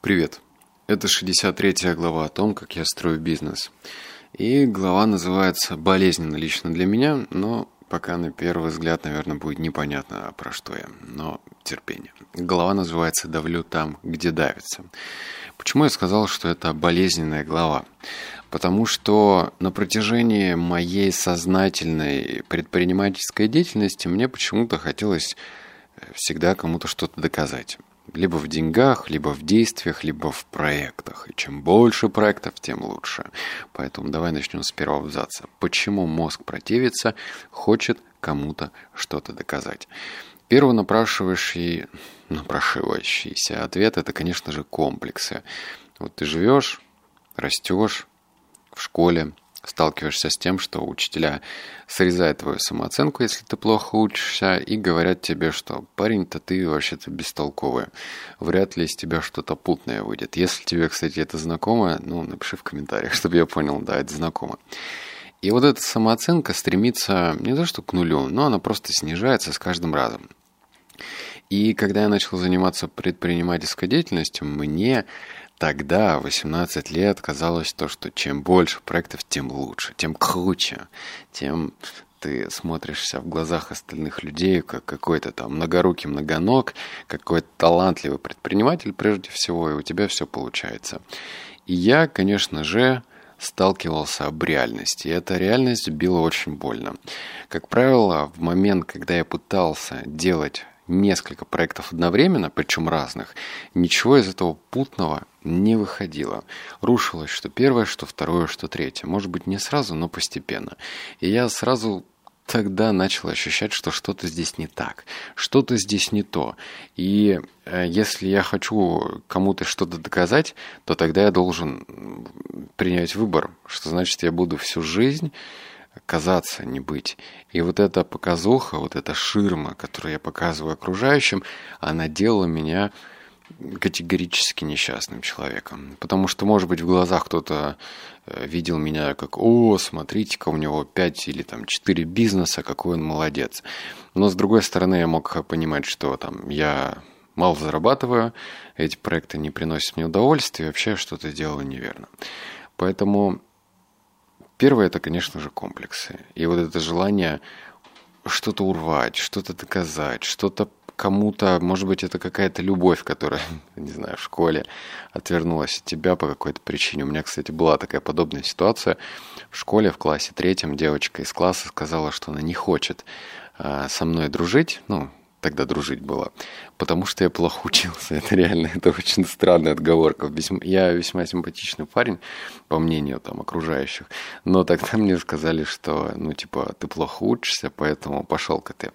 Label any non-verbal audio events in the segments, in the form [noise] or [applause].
Привет. Это 63 глава о том, как я строю бизнес. И глава называется «Болезненно лично для меня», но пока на первый взгляд, наверное, будет непонятно, про что я. Но терпение. Глава называется «Давлю там, где давится». Почему я сказал, что это болезненная глава? Потому что на протяжении моей сознательной предпринимательской деятельности мне почему-то хотелось всегда кому-то что-то доказать. Либо в деньгах, либо в действиях, либо в проектах. И чем больше проектов, тем лучше. Поэтому давай начнем с первого абзаца. Почему мозг противится, хочет кому-то что-то доказать? Первый напрашивающий, напрашивающийся ответ – это, конечно же, комплексы. Вот ты живешь, растешь в школе, сталкиваешься с тем, что учителя срезают твою самооценку, если ты плохо учишься, и говорят тебе, что парень-то ты вообще-то бестолковый. Вряд ли из тебя что-то путное выйдет. Если тебе, кстати, это знакомо, ну, напиши в комментариях, [laughs] чтобы я понял, да, это знакомо. И вот эта самооценка стремится не то что к нулю, но она просто снижается с каждым разом. И когда я начал заниматься предпринимательской деятельностью, мне Тогда, 18 лет, казалось то, что чем больше проектов, тем лучше, тем круче, тем ты смотришься в глазах остальных людей, как какой-то там многорукий многоног, какой-то талантливый предприниматель прежде всего, и у тебя все получается. И я, конечно же, сталкивался об реальности. И эта реальность била очень больно. Как правило, в момент, когда я пытался делать несколько проектов одновременно, причем разных, ничего из этого путного не выходило. Рушилось что первое, что второе, что третье. Может быть, не сразу, но постепенно. И я сразу тогда начал ощущать, что что-то здесь не так, что-то здесь не то. И э, если я хочу кому-то что-то доказать, то тогда я должен принять выбор, что значит я буду всю жизнь казаться, не быть. И вот эта показуха, вот эта ширма, которую я показываю окружающим, она делала меня категорически несчастным человеком. Потому что, может быть, в глазах кто-то э, видел меня как «О, смотрите-ка, у него пять или там четыре бизнеса, какой он молодец». Но, с другой стороны, я мог понимать, что там я мало зарабатываю, эти проекты не приносят мне удовольствия, и вообще что-то делаю неверно. Поэтому Первое – это, конечно же, комплексы. И вот это желание что-то урвать, что-то доказать, что-то кому-то, может быть, это какая-то любовь, которая, [laughs] не знаю, в школе отвернулась от тебя по какой-то причине. У меня, кстати, была такая подобная ситуация. В школе, в классе третьем, девочка из класса сказала, что она не хочет а, со мной дружить, ну, тогда дружить было, потому что я плохо учился. [laughs] Это реально, это очень странная отговорка. Я весьма симпатичный парень, по мнению там окружающих, но тогда мне сказали, что, ну, типа, ты плохо учишься, поэтому пошел-ка ты.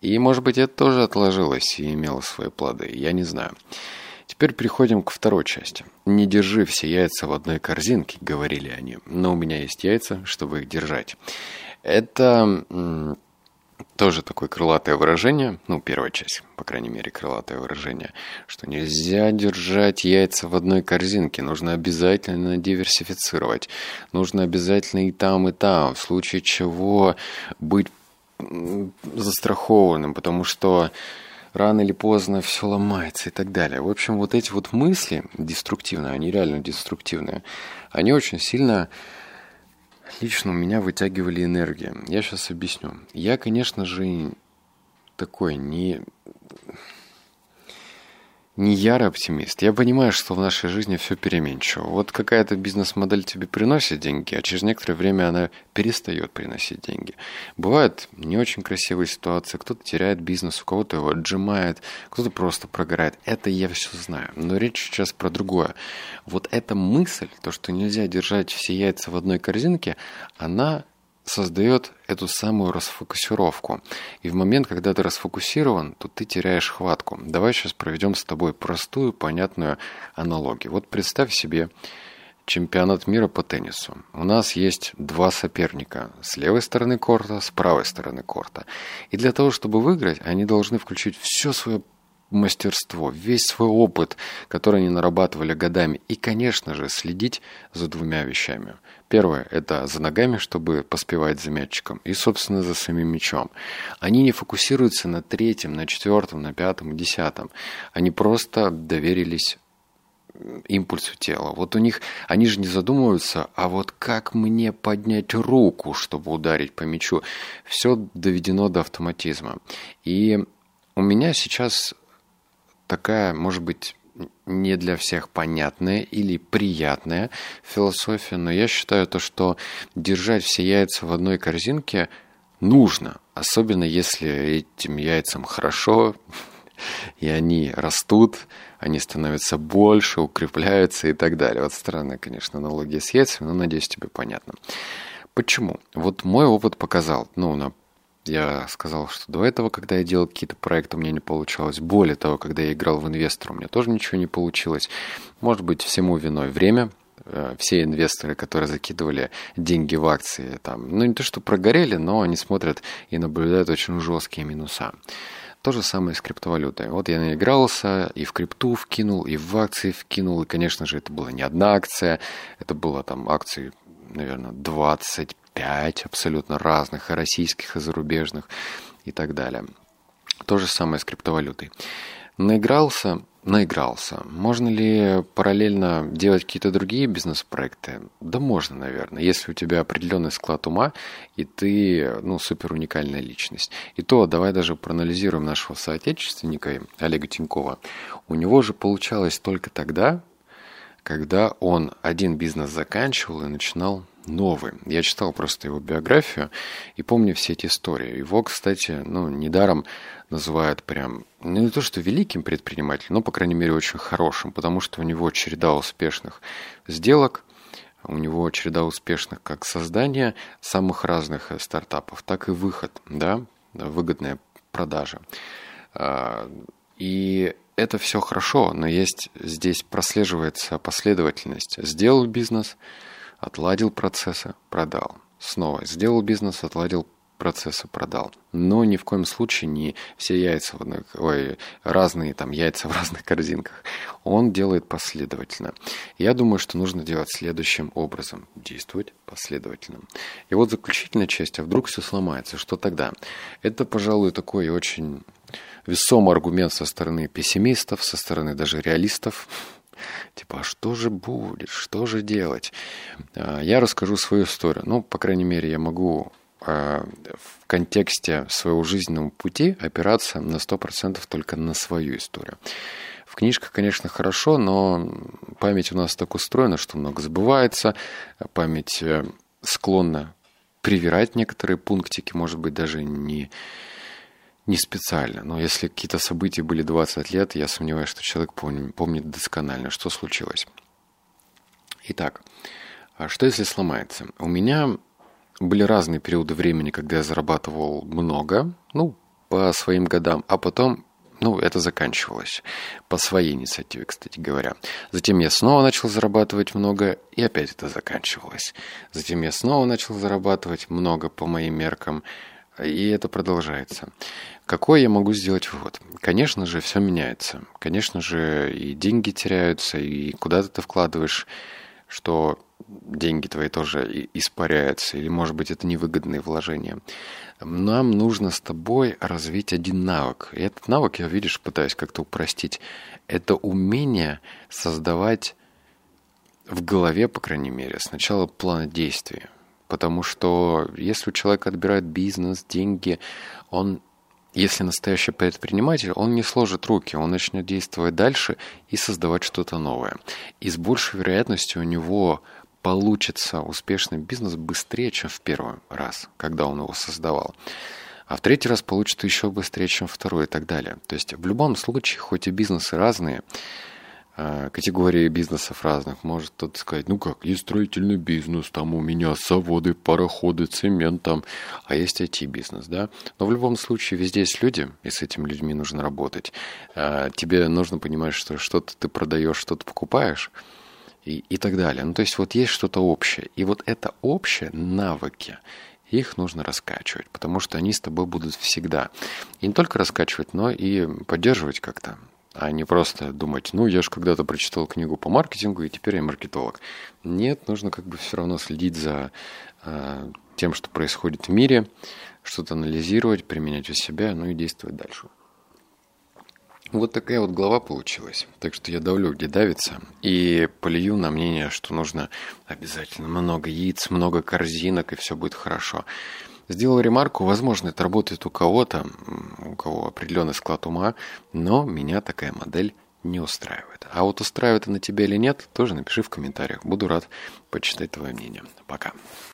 И, может быть, это тоже отложилось и имело свои плоды, я не знаю. Теперь переходим к второй части. «Не держи все яйца в одной корзинке», — говорили они, «но у меня есть яйца, чтобы их держать». Это тоже такое крылатое выражение, ну, первая часть, по крайней мере, крылатое выражение, что нельзя держать яйца в одной корзинке, нужно обязательно диверсифицировать, нужно обязательно и там, и там, в случае чего быть застрахованным, потому что рано или поздно все ломается и так далее. В общем, вот эти вот мысли деструктивные, они реально деструктивные, они очень сильно Лично у меня вытягивали энергию. Я сейчас объясню. Я, конечно же, такой не не ярый оптимист. Я понимаю, что в нашей жизни все переменчиво. Вот какая-то бизнес-модель тебе приносит деньги, а через некоторое время она перестает приносить деньги. Бывают не очень красивые ситуации. Кто-то теряет бизнес, у кого-то его отжимает, кто-то просто прогорает. Это я все знаю. Но речь сейчас про другое. Вот эта мысль, то, что нельзя держать все яйца в одной корзинке, она создает эту самую расфокусировку. И в момент, когда ты расфокусирован, то ты теряешь хватку. Давай сейчас проведем с тобой простую, понятную аналогию. Вот представь себе чемпионат мира по теннису. У нас есть два соперника с левой стороны корта, с правой стороны корта. И для того, чтобы выиграть, они должны включить все свое мастерство, весь свой опыт, который они нарабатывали годами. И, конечно же, следить за двумя вещами. Первое – это за ногами, чтобы поспевать за мячиком, и, собственно, за самим мячом. Они не фокусируются на третьем, на четвертом, на пятом, десятом. Они просто доверились импульсу тела. Вот у них, они же не задумываются, а вот как мне поднять руку, чтобы ударить по мячу. Все доведено до автоматизма. И у меня сейчас такая, может быть, не для всех понятная или приятная философия, но я считаю то, что держать все яйца в одной корзинке нужно, особенно если этим яйцам хорошо, [laughs] и они растут, они становятся больше, укрепляются и так далее. Вот странная, конечно, аналогия с яйцами, но надеюсь, тебе понятно. Почему? Вот мой опыт показал, ну, на я сказал, что до этого, когда я делал какие-то проекты, у меня не получалось. Более того, когда я играл в инвестора, у меня тоже ничего не получилось. Может быть, всему виной время. Э, все инвесторы, которые закидывали деньги в акции, там, ну не то, что прогорели, но они смотрят и наблюдают очень жесткие минуса. То же самое с криптовалютой. Вот я наигрался, и в крипту вкинул, и в акции вкинул, и, конечно же, это была не одна акция, это было там акции, наверное, 25 абсолютно разных, и российских, и зарубежных, и так далее. То же самое с криптовалютой. Наигрался, наигрался. Можно ли параллельно делать какие-то другие бизнес-проекты? Да можно, наверное, если у тебя определенный склад ума, и ты, ну, супер уникальная личность. И то, давай даже проанализируем нашего соотечественника Олега Тинькова. У него же получалось только тогда, когда он один бизнес заканчивал и начинал новый. Я читал просто его биографию и помню все эти истории. Его, кстати, ну, недаром называют прям, ну, не то что великим предпринимателем, но, по крайней мере, очень хорошим, потому что у него череда успешных сделок, у него череда успешных как создания самых разных э, стартапов, так и выход, да, выгодная продажа. А, и это все хорошо, но есть здесь прослеживается последовательность. Сделал бизнес, отладил процессы, продал. Снова сделал бизнес, отладил процесса продал. Но ни в коем случае не все яйца в одной, ой, разные там яйца в разных корзинках. Он делает последовательно. Я думаю, что нужно делать следующим образом. Действовать последовательно. И вот заключительная часть, а вдруг все сломается, что тогда? Это, пожалуй, такой очень весомый аргумент со стороны пессимистов, со стороны даже реалистов, Типа, а что же будет, что же делать? А, я расскажу свою историю. Ну, по крайней мере, я могу Э, в контексте своего жизненного пути опираться на 100% только на свою историю. В книжках, конечно, хорошо, но память у нас так устроена, что много забывается, память э, склонна привирать некоторые пунктики, может быть, даже не, не специально. Но если какие-то события были 20 лет, я сомневаюсь, что человек помнит, помнит досконально, что случилось. Итак, а что если сломается? У меня были разные периоды времени, когда я зарабатывал много, ну, по своим годам, а потом ну, это заканчивалось. По своей инициативе, кстати говоря. Затем я снова начал зарабатывать много, и опять это заканчивалось. Затем я снова начал зарабатывать много по моим меркам, и это продолжается. Какой я могу сделать вывод? Конечно же, все меняется. Конечно же, и деньги теряются, и куда-то ты вкладываешь, что деньги твои тоже испаряются, или, может быть, это невыгодные вложения. Нам нужно с тобой развить один навык. И этот навык, я, видишь, пытаюсь как-то упростить. Это умение создавать в голове, по крайней мере, сначала план действий. Потому что если у человека отбирают бизнес, деньги, он если настоящий предприниматель, он не сложит руки, он начнет действовать дальше и создавать что-то новое. И с большей вероятностью у него получится успешный бизнес быстрее, чем в первый раз, когда он его создавал. А в третий раз получится еще быстрее, чем второй и так далее. То есть в любом случае, хоть и бизнесы разные, категории бизнесов разных. Может кто-то сказать, ну как, есть строительный бизнес, там у меня заводы, пароходы, цемент там, а есть IT-бизнес, да. Но в любом случае везде есть люди, и с этими людьми нужно работать. А, тебе нужно понимать, что что-то ты продаешь, что-то покупаешь, и, и так далее. Ну, то есть вот есть что-то общее. И вот это общее навыки, их нужно раскачивать, потому что они с тобой будут всегда. И не только раскачивать, но и поддерживать как-то а не просто думать, ну, я же когда-то прочитал книгу по маркетингу, и теперь я маркетолог. Нет, нужно как бы все равно следить за э, тем, что происходит в мире, что-то анализировать, применять у себя, ну и действовать дальше. Вот такая вот глава получилась. Так что я давлю, где давится. И полью на мнение, что нужно обязательно много яиц, много корзинок, и все будет хорошо. Сделал ремарку, возможно, это работает у кого-то, у кого определенный склад ума, но меня такая модель не устраивает. А вот устраивает она тебя или нет, тоже напиши в комментариях. Буду рад почитать твое мнение. Пока.